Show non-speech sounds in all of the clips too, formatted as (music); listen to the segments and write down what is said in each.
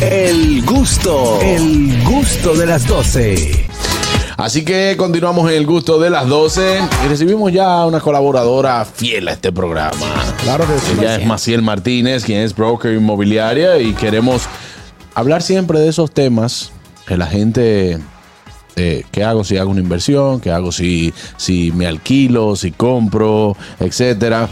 El gusto, el gusto de las 12. Así que continuamos en el gusto de las 12 y recibimos ya una colaboradora fiel a este programa. Claro que sí. Ella es Maciel Martínez, quien es broker inmobiliaria y queremos hablar siempre de esos temas que la gente eh, ¿Qué hago si hago una inversión? ¿Qué hago si, si me alquilo? ¿Si compro? Etcétera.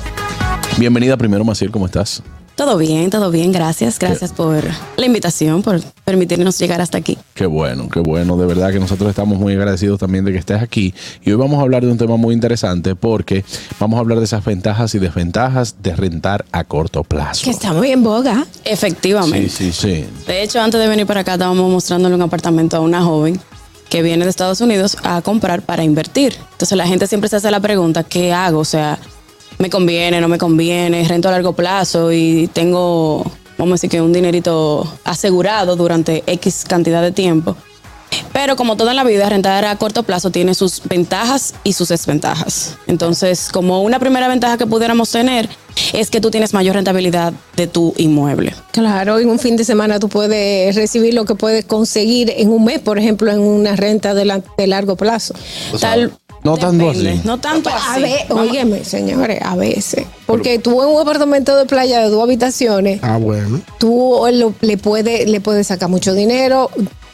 Bienvenida primero, Maciel, ¿cómo estás? Todo bien, todo bien, gracias. Gracias por la invitación, por permitirnos llegar hasta aquí. Qué bueno, qué bueno. De verdad que nosotros estamos muy agradecidos también de que estés aquí. Y hoy vamos a hablar de un tema muy interesante porque vamos a hablar de esas ventajas y desventajas de rentar a corto plazo. Que está muy en boga. Efectivamente. Sí, sí, sí. De hecho, antes de venir para acá, estábamos mostrándole un apartamento a una joven que viene de Estados Unidos a comprar para invertir. Entonces la gente siempre se hace la pregunta, ¿qué hago? O sea, ¿me conviene, no me conviene? ¿Rento a largo plazo y tengo, vamos a decir que un dinerito asegurado durante X cantidad de tiempo? Pero como toda en la vida, rentar a corto plazo tiene sus ventajas y sus desventajas. Entonces, como una primera ventaja que pudiéramos tener es que tú tienes mayor rentabilidad de tu inmueble. Claro, en un fin de semana tú puedes recibir lo que puedes conseguir en un mes, por ejemplo, en una renta de, la- de largo plazo. Tal, no tanto así. No tanto A así. ver, óyeme, señores, a veces. Porque tú en un apartamento de playa de dos habitaciones, Ah, bueno. tú lo- le puedes le puedes sacar mucho dinero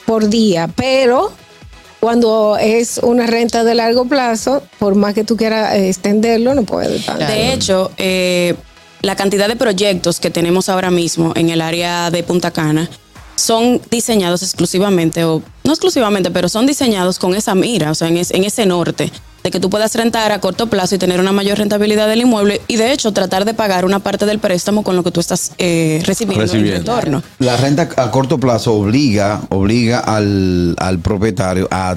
por día, pero cuando es una renta de largo plazo, por más que tú quieras extenderlo, no puedes. tanto. De hecho, eh, la cantidad de proyectos que tenemos ahora mismo en el área de Punta Cana son diseñados exclusivamente, o no exclusivamente, pero son diseñados con esa mira, o sea, en, es- en ese norte, de que tú puedas rentar a corto plazo y tener una mayor rentabilidad del inmueble y de hecho tratar de pagar una parte del préstamo con lo que tú estás eh, recibiendo, en Recibiendo. retorno. La renta a corto plazo obliga, obliga al, al propietario a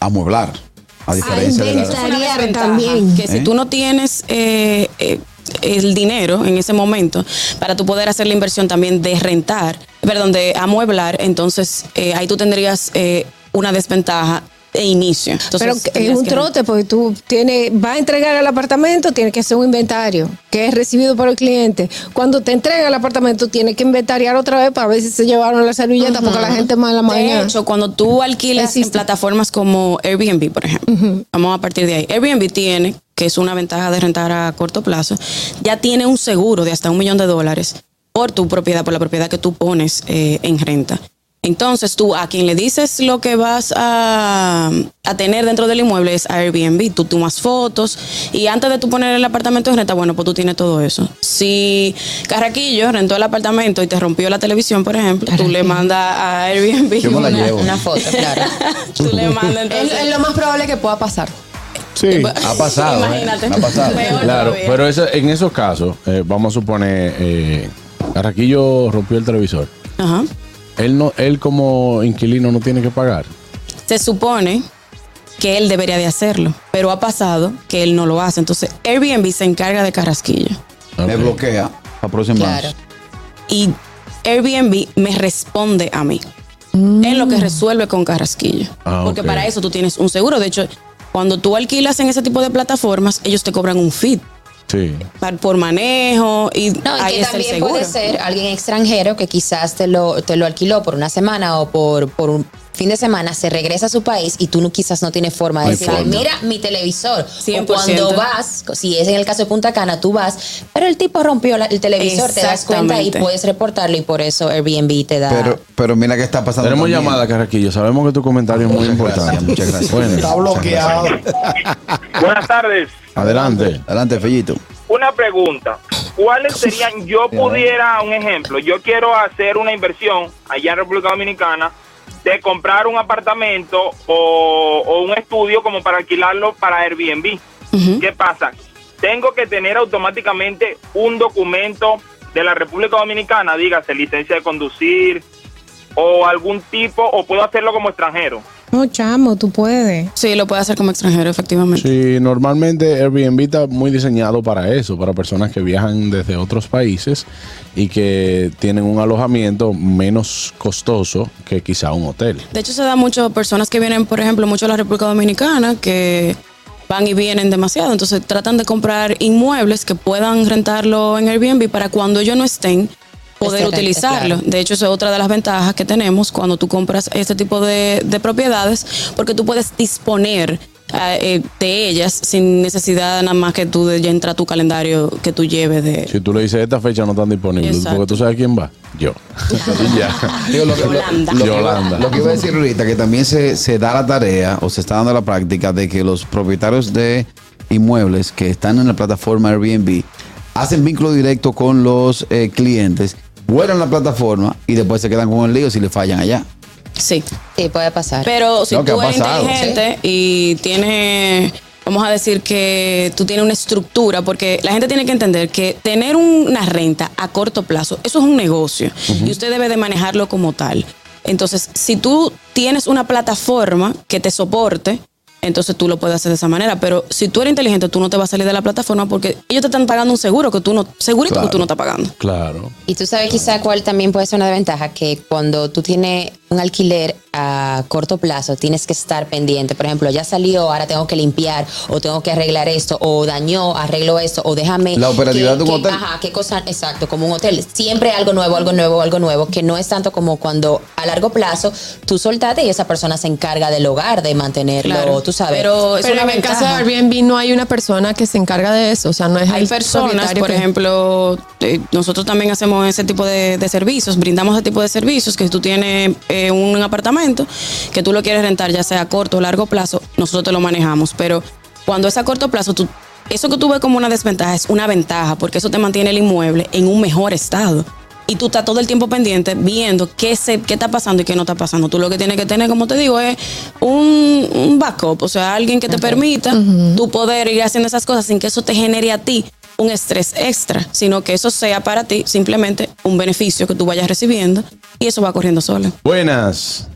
amueblar. A diferencia de la. también. Que si ¿Eh? tú no tienes eh, eh, el dinero en ese momento para tú poder hacer la inversión también de rentar, perdón, de amueblar, entonces eh, ahí tú tendrías eh, una desventaja de inicio. Entonces, Pero es un que- trote porque tú tienes, vas a entregar el apartamento, tienes que hacer un inventario que es recibido por el cliente. Cuando te entrega el apartamento, tienes que inventariar otra vez para ver si se llevaron la servilleta porque la gente más la De mañana. hecho, cuando tú alquilas en plataformas como Airbnb, por ejemplo, vamos a partir de ahí. Airbnb tiene, que es una ventaja de rentar a corto plazo, ya tiene un seguro de hasta un millón de dólares por tu propiedad, por la propiedad que tú pones eh, en renta. Entonces tú a quien le dices lo que vas a, a tener dentro del inmueble es Airbnb. Tú tomas fotos y antes de tú poner el apartamento en renta, bueno, pues tú tienes todo eso. Si Carraquillo rentó el apartamento y te rompió la televisión, por ejemplo, tú le mandas a Airbnb Yo me la una, llevo. Una foto, claro. (laughs) tú le mandas es, entonces. es lo más probable que pueda pasar. Sí. Ha pasado. (laughs) ¿eh? Imagínate. Ha pasado. Peor Claro, todavía. pero eso- en esos casos, eh, vamos a suponer, eh, Carraquillo rompió el televisor. Ajá. Él, no, él como inquilino no tiene que pagar. Se supone que él debería de hacerlo, pero ha pasado que él no lo hace. Entonces, Airbnb se encarga de Carrasquillo. Me bloquea próxima Claro. y Airbnb me responde a mí. Es lo que resuelve con Carrasquillo. Ah, Porque para eso tú tienes un seguro. De hecho, cuando tú alquilas en ese tipo de plataformas, ellos te cobran un fee Sí. por manejo y No, y ahí que también puede ser alguien extranjero que quizás te lo, te lo alquiló por una semana o por, por un fin de semana, se regresa a su país y tú no, quizás no tienes forma de forma. mira mi televisor. 100%. O cuando vas, si es en el caso de Punta Cana, tú vas, pero el tipo rompió la- el televisor, te das cuenta y puedes reportarlo y por eso Airbnb te da... Pero, pero mira qué está pasando. Tenemos también. llamada, Carraquillo. Sabemos que tu comentario es muy importante. gracias, muchas gracias. Bueno, Está bloqueado. Buenas tardes. adelante. Adelante, Fellito. Una pregunta. ¿Cuáles serían, yo pudiera, un ejemplo, yo quiero hacer una inversión allá en República Dominicana de comprar un apartamento o, o un estudio como para alquilarlo para Airbnb? ¿Qué pasa? Tengo que tener automáticamente un documento de la República Dominicana, dígase licencia de conducir o algún tipo, o puedo hacerlo como extranjero. No, chamo, tú puedes. Sí, lo puede hacer como extranjero, efectivamente. Sí, normalmente Airbnb está muy diseñado para eso, para personas que viajan desde otros países y que tienen un alojamiento menos costoso que quizá un hotel. De hecho, se da mucho personas que vienen, por ejemplo, mucho a la República Dominicana, que van y vienen demasiado. Entonces, tratan de comprar inmuebles que puedan rentarlo en Airbnb para cuando ellos no estén, poder Excelente, utilizarlo. claro. De hecho, eso es otra de las ventajas que tenemos cuando tú compras este tipo de, de propiedades, porque tú puedes disponer eh, eh, de ellas sin necesidad nada más que tú de ya entra a tu calendario que tú lleves de... Si tú le dices esta fecha no están disponibles, Exacto. porque tú sabes quién va. Yo. (laughs) Digo, lo, Yolanda. lo que, Yolanda. lo que iba a decir ahorita, que también se, se da la tarea o se está dando la práctica de que los propietarios de inmuebles que están en la plataforma Airbnb hacen vínculo directo con los eh, clientes, vuelan la plataforma y después se quedan con el lío si le fallan allá. Sí. Sí, puede pasar. Pero si que tú ha eres pasado, inteligente y tienes, vamos a decir que tú tienes una estructura, porque la gente tiene que entender que tener una renta a corto plazo, eso es un negocio y usted debe de manejarlo como tal. Entonces, si tú tienes una plataforma que te soporte, entonces tú lo puedes hacer de esa manera. Pero si tú eres inteligente, tú no te vas a salir de la plataforma porque ellos te están pagando un seguro que tú no, segurito Claro. que tú no estás pagando. Claro. Y tú sabes quizá cuál también puede ser una desventaja, que cuando tú tienes un alquiler a corto plazo, tienes que estar pendiente. Por ejemplo, ya salió, ahora tengo que limpiar, o tengo que arreglar esto, o dañó, arreglo esto, o déjame... La operatividad que- de un que- hotel. Ajá, qué cosa, exacto, como un hotel. Siempre algo nuevo, algo nuevo, algo nuevo, que no es tanto como cuando a largo plazo tú soltaste y esa persona se encarga del hogar, de mantenerlo, Claro. tú sabes. Pero es Pero una en el caso de. Airbnb no hay una persona que se encarga de eso, o sea, no es Hay el personas, por que- ejemplo, eh, nosotros también hacemos ese tipo de, de servicios, brindamos ese tipo de servicios, que tú tienes eh, un apartamento que tú lo quieres rentar, ya sea a corto o largo plazo, nosotros te lo manejamos, pero cuando es a corto plazo, tú, eso que tú ves como una desventaja es una ventaja, porque eso te mantiene el inmueble en un mejor estado. Y tú estás todo el tiempo pendiente viendo qué, se, qué está pasando y qué no está pasando. Tú lo que tienes que tener, como te digo, es un, un backup, o sea, alguien que te permita tú poder ir haciendo esas cosas sin que eso te genere a ti un estrés extra, sino que eso sea para ti simplemente un beneficio que tú vayas recibiendo y eso va corriendo solo. Buenas.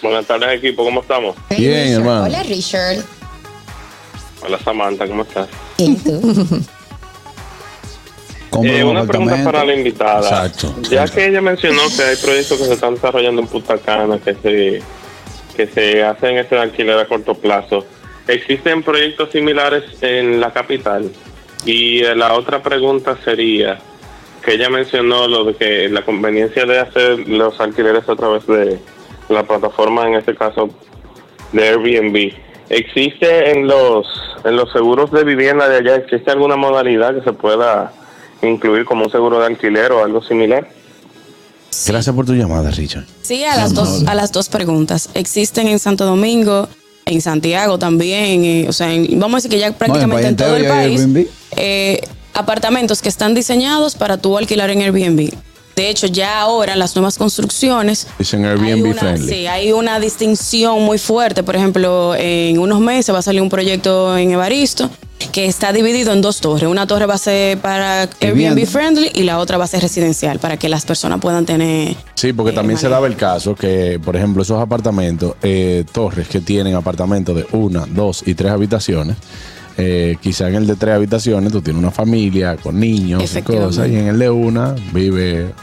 Buenas tardes, equipo. ¿Cómo estamos? Hey, Bien, Richard. hermano. Hola, Richard. Hola, Samantha. ¿Cómo estás? ¿Y tú? (laughs) Eh, un una pregunta para la invitada. Exacto. Ya que ella mencionó que hay proyectos que se están desarrollando en Punta Cana que se, que se hacen ese alquiler a corto plazo, ¿existen proyectos similares en la capital? Y la otra pregunta sería que ella mencionó lo de que la conveniencia de hacer los alquileres a través de la plataforma, en este caso de Airbnb. ¿Existe en los en los seguros de vivienda de allá, existe alguna modalidad que se pueda incluir como un seguro de alquiler o algo similar? Gracias por tu llamada, Richard. Sí, a las dos, a las dos preguntas. Existen en Santo Domingo, en Santiago también, eh, o sea, en- vamos a decir que ya prácticamente en todo el País eh, apartamentos que están diseñados para tú alquilar en Airbnb. De hecho, ya ahora las nuevas construcciones Dicen hay Airbnb una- friendly. Sí, hay una distinción muy fuerte. Por ejemplo, en unos meses va a salir un proyecto en Evaristo que está dividido en dos torres. Una torre va a ser para. Airbnb friendly y la otra va a ser residencial para que las personas puedan tener. Sí, porque eh, también se daba el caso que, por ejemplo, esos apartamentos, eh, torres que tienen apartamentos de una, dos y tres habitaciones, eh, quizá en el de tres habitaciones tú tienes una familia con niños y cosas, y en el de una vive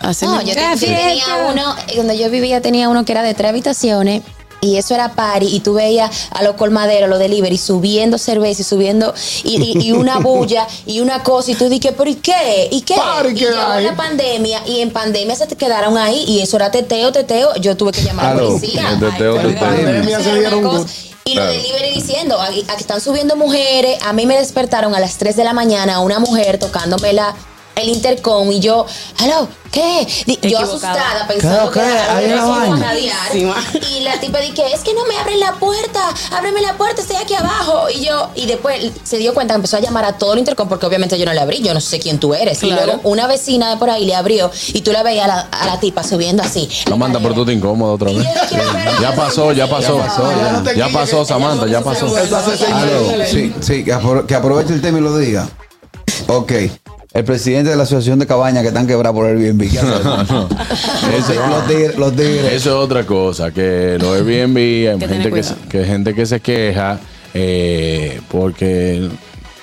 Así No, yo, te- yo tenía uno, eh, donde yo vivía tenía uno que era de tres habitaciones. Y eso era party, y tú veías a los colmaderos, los delivery, subiendo cerveza y subiendo, y, y- y una (laughs) bulla, y una cosa, y tú dices, pero ¿y qué? ¿Y qué? Party y que llegó hay. la pandemia, y en pandemia se te quedaron ahí, y eso era teteo, teteo, yo tuve que llamar a la policía. teteo, teteo. Y los delivery diciendo, aquí, aquí están subiendo mujeres, a mí me despertaron a las 3 de la mañana una mujer tocándome la, el intercom y yo, hello, ¿qué? Di- yo asustada pensando ¿Qué, que la. Y la tipa dije, es que no me abren la puerta, ábreme la puerta, estoy aquí abajo. Y yo, y después se dio cuenta que empezó a llamar a todo el intercom porque obviamente yo no le abrí, yo no sé quién tú eres. Claro. Y luego una vecina de por ahí le abrió y tú la veías a la, a la tipa subiendo así. Samantha, pero tú te incómodo otra vez. Ya pasó, ya pasó. Ya pasó, ya. Ya pasó, Samantha, ya pasó. Sí, sí, que aproveche el tema y lo diga. Ok. El presidente de la Asociación de Cabañas que están quebradas por Airbnb. (laughs) Eso- los tigres. Los tigres. Eso es otra cosa, que los Airbnb, hay gente que, se, que gente que se queja eh, porque,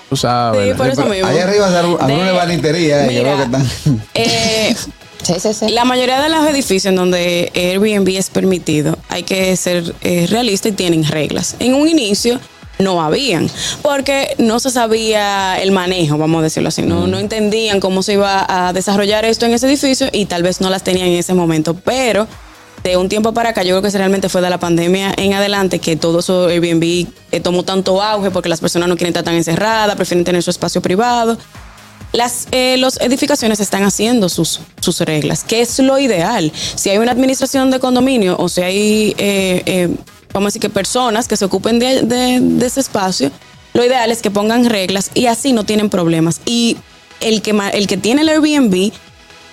tú sabes, Sí, por eso mismo. allá arriba De- una valentería. eh, que Mira, veo que están. eh, (laughs) Sí, sí, sí. La mayoría de los edificios en donde Airbnb es permitido, hay que ser eh, realista y tienen reglas. En un inicio, no habían, porque no se sabía el manejo, vamos a decirlo así, no, no entendían cómo se iba a desarrollar esto en ese edificio y tal vez no las tenían en ese momento, pero de un tiempo para acá, yo creo que realmente fue de la pandemia en adelante que todo eso Airbnb eh, tomó tanto auge porque las personas no quieren estar tan encerradas, prefieren tener su espacio privado. Las eh, los edificaciones están haciendo sus, sus reglas, que es lo ideal. Si hay una administración de condominio o si hay, eh, eh, vamos a decir que personas que se ocupen de, ese espacio, lo ideal es que pongan reglas y así no tienen problemas. Y el que, el que tiene el Airbnb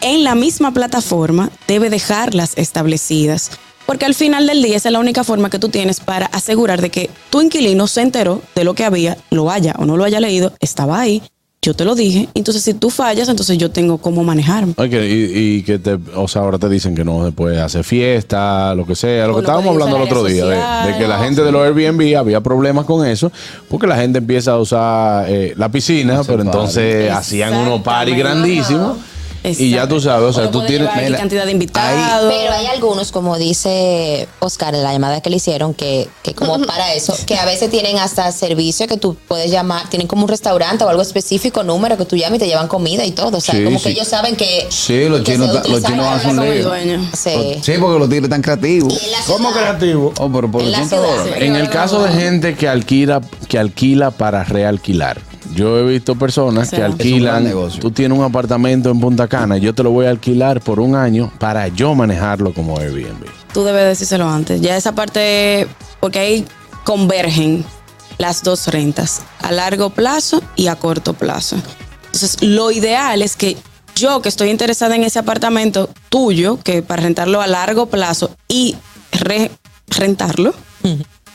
en la misma plataforma debe dejarlas establecidas. Porque al final del día esa es la única forma que tú tienes para asegurar de que tu inquilino se enteró de lo que había, lo haya o no lo haya leído, estaba ahí, yo te lo dije. Entonces si tú fallas, entonces yo tengo cómo manejarme. Ok, y, y que te, o sea, ahora te dicen que no se puede hacer fiesta, lo que sea, lo O que estábamos hablando el otro día, de, de que la gente de los Airbnb había problemas con eso, porque la gente empieza a usar eh, la piscina, pero entonces hacían unos party Exactamente. Y ya tú sabes, o sea, no tú tienes... mira, cantidad de invitados. Pero hay algunos, como dice Oscar en la llamada que le hicieron, que, que como (laughs) para eso, que a veces tienen hasta servicio que tú puedes llamar, tienen como un restaurante o algo específico, número que tú llamas y te llevan comida y todo. O sea, Sí, como sí. que ellos saben que. Sí, los que chinos, los chinos hacen lío. Sí. Sí, porque los tigres están creativos. ¿Cómo ciudad- creativo? Oh, pero por En la 200 ciudad. dólares. En el caso de gente que alquila, que alquila para realquilar. Yo he visto personas que alquilan. Tú tienes un apartamento en Punta Cana, yo te lo voy a alquilar por un año para yo manejarlo como Airbnb. Tú debes decírselo antes. Ya esa parte, porque ahí convergen las dos rentas, a largo plazo y a corto plazo. Entonces, lo ideal es que yo que estoy interesada en ese apartamento tuyo, que para rentarlo a largo plazo y re- rentarlo,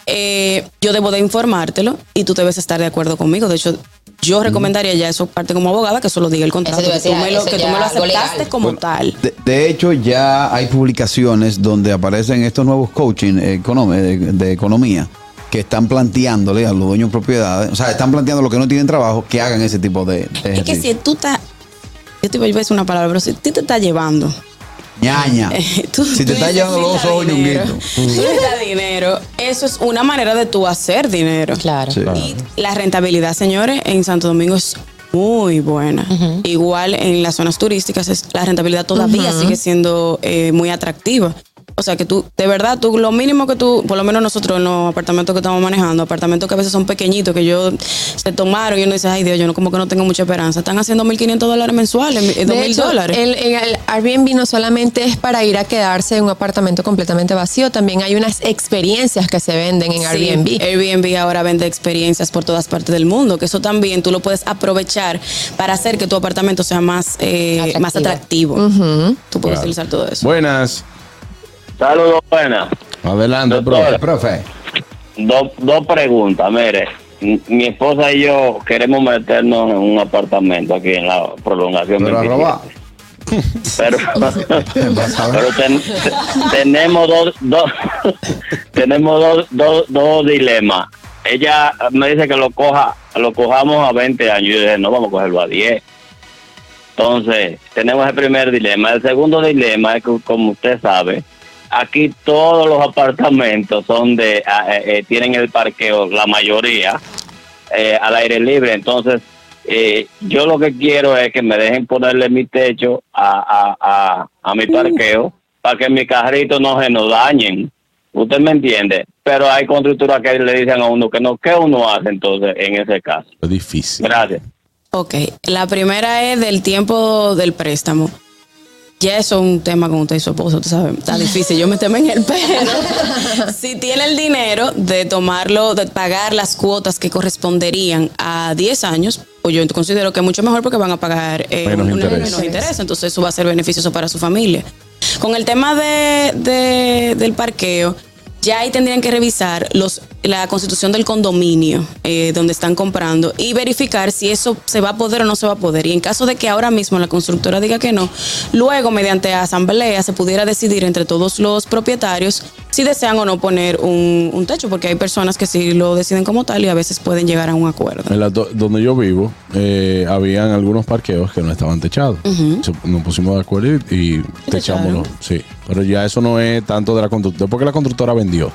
eh, yo debo de informártelo y tú debes estar de acuerdo conmigo. De hecho, yo recomendaría ya eso parte como abogada, que eso lo diga el contrato, que tú me lo, eso que tú ya me lo algo aceptaste legal. como tal. De, de hecho, ya hay publicaciones donde aparecen estos nuevos coaching econom- de, de economía que están planteándole a los dueños de propiedades, o sea, están planteando los que no tienen trabajo que hagan ese tipo de, de Es que si tú estás, yo te voy a decir una palabra, pero si tú te estás llevando, ñaña. eh, tú- si te tú está llevando los ojos necesitas dinero, eso es una manera de tú hacer dinero. Claro. Sí. Y la rentabilidad, señores, en Santo Domingo es muy buena. Igual en las zonas turísticas, es- la rentabilidad todavía sigue siendo eh, muy atractiva. O sea que tú, de verdad, tú lo mínimo que tú, por lo menos nosotros en los apartamentos que estamos manejando, apartamentos que a veces son pequeñitos, que yo se tomaron y uno dice, ay Dios, yo no como que no tengo mucha esperanza. Están haciendo 1.500 dólares mensuales, eh, 2.000 De hecho, dólares. El, en el Airbnb no solamente es para ir a quedarse en un apartamento completamente vacío, también hay unas experiencias que se venden en Sí, Airbnb. Airbnb ahora vende experiencias por todas partes del mundo, que eso también tú lo puedes aprovechar para hacer que tu apartamento sea más, eh, Atractivo. más atractivo. Tú puedes utilizar todo eso. Buenas. Saludos, buenas. Adelante, Doctor. profe. Dos preguntas, mire. Mi esposa y yo queremos meternos en un apartamento aquí en la prolongación. pero a 27. robar. Pero, (laughs) Vas a pero ten- te- tenemos dos, dos (laughs) tenemos dos, dos, dos dilemas. Ella me dice que lo coja, lo cojamos a 20 años. Yo dije, no, vamos a cogerlo a 10. Entonces, tenemos el primer dilema. El segundo dilema es que, como usted sabe, aquí todos los apartamentos son de, ah, eh, eh, tienen el parqueo, la mayoría, eh, al aire libre. Entonces, eh, yo lo que quiero es que me dejen ponerle mi techo a, a, a, a mi parqueo para que mis carritos no se nos dañen. Usted me entiende, pero hay constructoras que le dicen a uno que no, ¿qué uno hace entonces en ese caso? Es difícil. Gracias. Ok, la primera es del tiempo del préstamo. Ya eso es un tema con usted y su esposo, usted sabe, está difícil, yo me temo en el pelo. (laughs) si tiene el dinero de tomarlo, de pagar las cuotas que corresponderían a 10 años, pues yo considero que es mucho mejor porque van a pagar eh, Menos un- interés. menos interés, entonces eso va a ser beneficioso para su familia. Con el tema de, de- del parqueo, ya ahí tendrían que revisar los, la constitución del condominio eh, donde están comprando y verificar si eso se va a poder o no se va a poder. Y en caso de que ahora mismo la constructora diga que no, luego mediante asamblea se pudiera decidir entre todos los propietarios si desean o no poner un, un techo, porque hay personas que sí lo deciden como tal y a veces pueden llegar a un acuerdo. En la do- donde yo vivo, eh, habían algunos parqueos que no estaban techados. Nos pusimos de acuerdo y, y los, sí, Pero ya eso no es tanto de la constructora, porque la constructora vendió.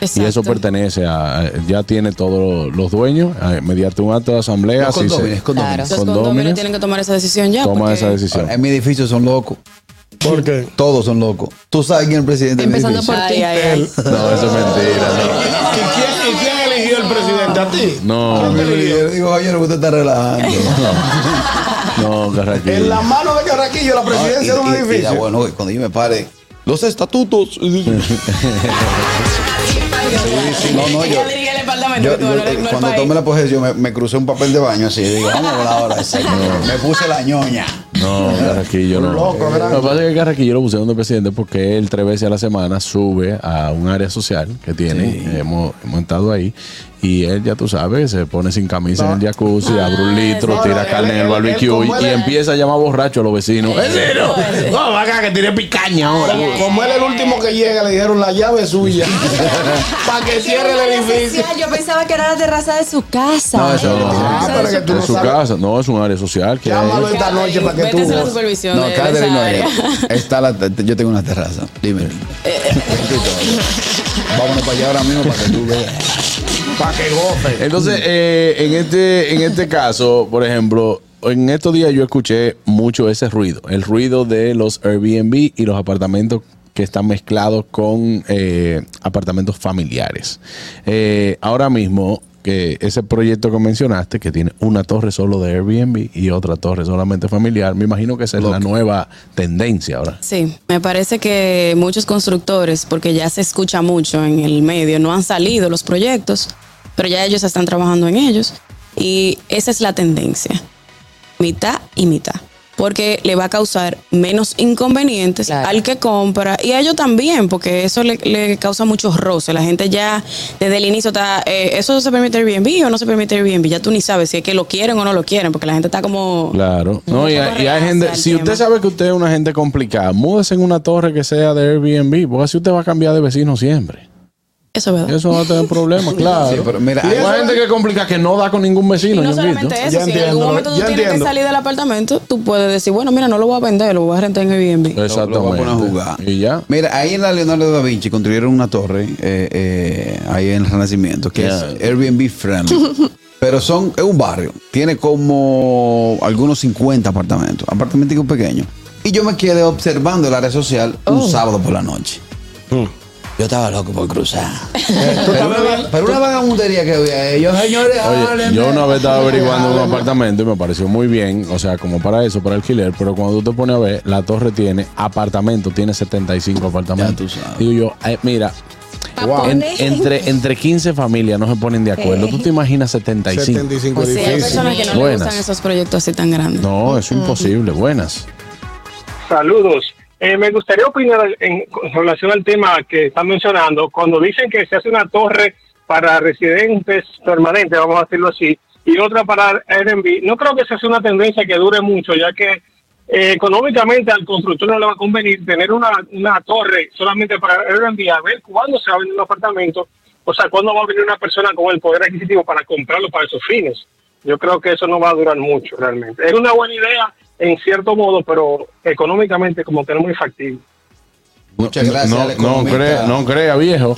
Y eso Exacto. pertenece a, ya tiene todos los dueños, a- mediante un acto de asamblea. Los condóminos, condóminos. Los condóminos, tienen que tomar esa decisión ya. toma porque- esa decisión. En mi edificio son locos. ¿Por qué? Todos son locos. ¿Tú sabes quién es el presidente de mi Empezando edificio? por ti. Ay, ay, ay. No, eso es mentira. ¿Y quién, y quién eligió el presidente? ¿A ti? No, Yo no, digo, oye, usted está relajando. no, Carraquillo. En la mano de Carraquillo, la presidencia de un Y- y- y edificio. bueno, cuando yo me pare, los estatutos. (laughs) No, no, yo. Yo- yo- cuando país. tomé la posesión, me, me crucé un papel de baño así. Digo, vamos a hablar ahora. Me puse la ñoña. No, (laughs) Carraquillo no. Loco. Lo que pasa es que Carraquillo lo pusieron de presidente porque él tres veces a la semana sube a un área social que tiene. Hemos, hemos estado ahí. Y él, ya tú sabes, se pone sin camisa en el jacuzzi, abre un litro, no, tira carne en el barbecue y, empieza a llamar borracho a los vecinos. ¿En serio? No, acá que tiene picaña ahora. Como, él es el último que llega, le dijeron la llave suya. (laughs) Para que cierre el edificio. Yo pensaba que era la terraza de su casa. No, eso no. Ah, pero que tú no En su sabes. casa, no, es un área social que Llámalo esta noche para que tú. Vete a la supervisión No, de, Catherine no es. Está la, yo tengo una terraza. Dime. Vámonos para allá ahora mismo para que tú veas. Para que goce. Entonces, eh, en, este, en este caso, por ejemplo, en estos días yo escuché mucho ese ruido, el ruido de los Airbnb y los apartamentos que están mezclados con eh, apartamentos familiares. Eh, ahora mismo, que ese proyecto que mencionaste, que tiene una torre solo de Airbnb y otra torre solamente familiar, me imagino que esa es la nueva tendencia ahora. Sí, me parece que muchos constructores, porque ya se escucha mucho en el medio, no han salido los proyectos, pero ya ellos están trabajando en ellos y esa es la tendencia, mitad y mitad, porque le va a causar menos inconvenientes Claro. al que compra y a ellos también, porque eso le, le causa muchos roces. La gente ya desde el inicio está, eh, eso se permite Airbnb o no se permite Airbnb, ya tú ni sabes si es que lo quieren o no lo quieren, porque la gente está como... Claro. No, y, hay- y hay gente, si tema. usted sabe que usted es una gente complicada, múdese en una torre que sea de Airbnb, porque así usted va a cambiar de vecino siempre. Eso es verdad. Eso va a tener problemas, claro. Sí, pero mira, Y hay gente que es complicada que no da con ningún Y vecino. no Ñonguito. solamente eso, Ya si en entiendo, algún momento tú ya tienes entiendo. que salir del apartamento, tú puedes decir, bueno, mira, no lo voy a vender, lo voy a rentar en Airbnb. Lo- lo voy a Exactamente. poner a jugar. Y ya. Mira, ahí en la Leonardo da Vinci construyeron una torre, eh, eh, ahí en el Renacimiento, que Ya. es Airbnb friendly. (laughs) Pero son, es un barrio, tiene como algunos 50 apartamentos, apartamentos pequeños. Y yo me quedé observando el área social un sábado por la noche. Yo estaba loco por cruzar. (laughs) pero, una, pero una vagabundería que había ellos, señores. Oye, yo una vez estaba (laughs) averiguando un apartamento y me pareció muy bien, o sea, como para eso, para alquiler, pero cuando tú te pones a ver, la torre tiene apartamento, tiene 75 apartamentos. Ya tú sabes. Digo yo, eh, mira, en- entre, entre 15 familias no se ponen de acuerdo. ¿Tú te imaginas 75? 75 Sí, hay edificios. personas que no Buenas. gustan esos proyectos así tan grandes. No, es imposible. Buenas. Saludos. Eh, me gustaría opinar en, relación al tema que están mencionando. Cuando dicen que se hace una torre para residentes permanentes, vamos a decirlo así, y otra para Airbnb, no creo que sea una tendencia que dure mucho, ya que eh, económicamente al constructor no le va a convenir tener una, una torre solamente para Airbnb, a ver cuándo se va a vender un apartamento, o sea, cuándo va a venir una persona con el poder adquisitivo para comprarlo para esos fines. Yo creo que eso no va a durar mucho realmente. Es una buena idea en cierto modo, pero económicamente como que no es muy factible. Muchas gracias. No, no, crea, no crea, viejo.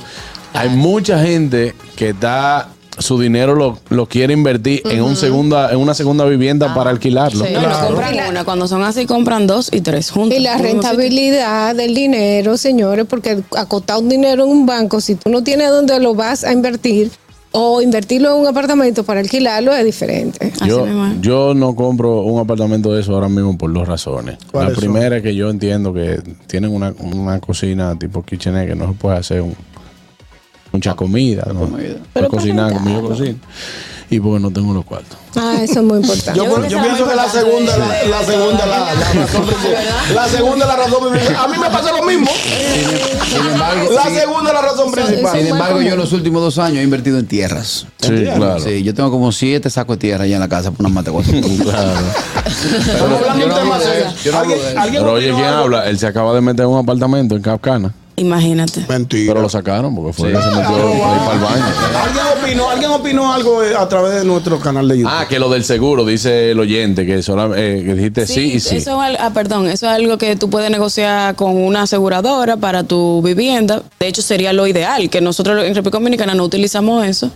Hay mucha gente que está su dinero lo, lo quiere invertir en un segunda en una segunda vivienda para alquilarlo. No, no compran una. Cuando son así, compran dos y tres juntos. Y la rentabilidad del dinero, señores, porque acotar un dinero en un banco, si tú no tienes dónde lo vas a invertir o invertirlo en un apartamento para alquilarlo, es diferente. Yo, yo no compro un apartamento de eso ahora mismo por dos razones. La primera es que yo entiendo que tienen una, una cocina tipo kitchenette que no se puede hacer un, mucha comida. ¿no? Para cocinar como yo cocino. Y porque no tengo los cuartos. Ah, eso es muy importante. Yo, yo pienso que la segunda, la, la segunda, la, la razón principal. La segunda, la razón principal. A mí me pasa lo mismo. Sin embargo, La segunda, la razón principal. Sin embargo, yo en los últimos dos años he invertido en tierras. Sí, claro. Sí, yo tengo como siete sacos de tierra allá en la casa por una mata cuatro. (laughs) Estamos hablando de un tema serio. Yo no hablo de eso. Pero oye, ¿quién habla? Él se acaba de meter en un apartamento en Capcana. Imagínate. Mentira. Pero lo sacaron porque fue que se metió por ahí para el baño. ¿Alguien opinó, ¿Alguien opinó algo eh, a través de nuestro canal de YouTube? Ah, que lo del seguro, dice el oyente, que, sola- eh, que dijiste sí, y sí. Eso es, ah, perdón, eso es algo que tú puedes negociar con una aseguradora para tu vivienda. De hecho, sería lo ideal, que nosotros en República Dominicana no utilizamos eso,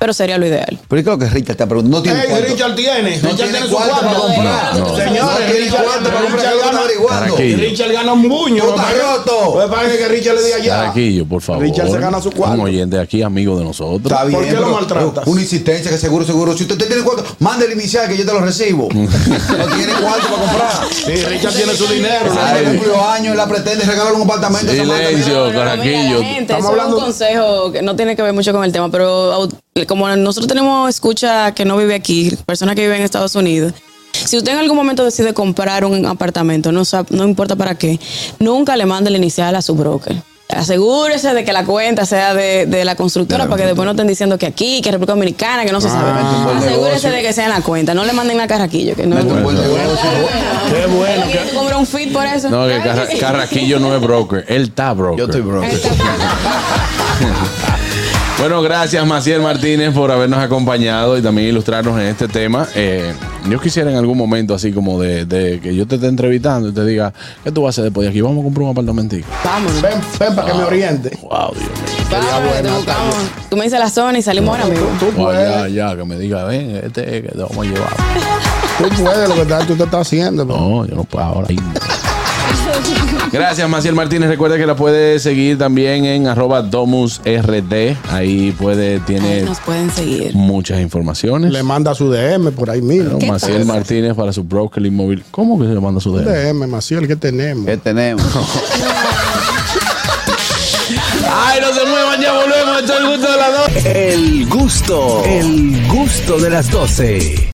pero sería lo ideal. Pero creo que Richard está preguntando. No tiene Ey, cuarto. Richard tiene. No Richard tiene su cuarto cuarto. para comprar. No, no. Señores, No tiene Richard, cuarto para comprar, Richard está gana- averiguando. Richard gana un buño. Tú estás roto. Lo que pasa es que Richard le diga ya. Caraquillo, por favor. Richard se gana su cuarto. Un oyente aquí, amigo de nosotros. Está bien, ¿Por qué lo maltratas? Una insistencia que seguro, seguro. Si usted tiene cuarto, mande el inicial que yo te lo recibo. (laughs) no tiene cuarto para comprar. Sí, Richard tiene su dinero. Ay, cumplió años, la pretende regalar un apartamento. Silencio, Caraquillo. Estamos eso hablando- es un consejo que no tiene que ver mucho con el tema, pero como nosotros tenemos escucha que no vive aquí, personas que viven en Estados Unidos. Si usted en algún momento decide comprar un apartamento, no, no importa para qué, nunca le mande el inicial a su broker. Asegúrese de que la cuenta sea de, de la constructora para que después no estén diciendo que aquí, que República Dominicana, que no se sabe. un buen Asegúrese negocio. de que sea en la cuenta. No le manden a Carraquillo, que no Mete un buen negocio. Qué bueno. ¿Alguien que- te compró un feed por eso? No, que Carra- Carraquillo no es broker. Él está broker. Yo estoy broke. (laughs) Bueno, gracias Maciel Martínez por habernos acompañado y también ilustrarnos en este tema. Eh, yo quisiera en algún momento así como de, de que yo te esté entrevistando y te diga, ¿qué tú vas a hacer después de aquí? Vamos a comprar un apartamentico. Vámonos. Ven, ven para que me oriente. Wow, Dios mío. Que te. Tú me dices la zona y salimos ahora mismo. Tú Wow, ya, puedes. ya, que me diga, ven, este que te vamos a llevar. Tú puedes lo que tú te estás haciendo. bro. No, yo no puedo ahora. Gracias, Maciel Martínez. Recuerda que la puede seguir también en arroba domusrd. Ahí puede, Ahí tiene nos pueden seguir. muchas informaciones. Le manda su DM por ahí mismo. Bueno, Maciel Martínez para su broker inmóvil. ¿Cómo que se le manda su DM? DM, Maciel, ¿qué tenemos? ¿Qué tenemos? (laughs) Ay, no se muevan, ya volvemos. Esto es el gusto de las dos. El gusto, el gusto de las 12.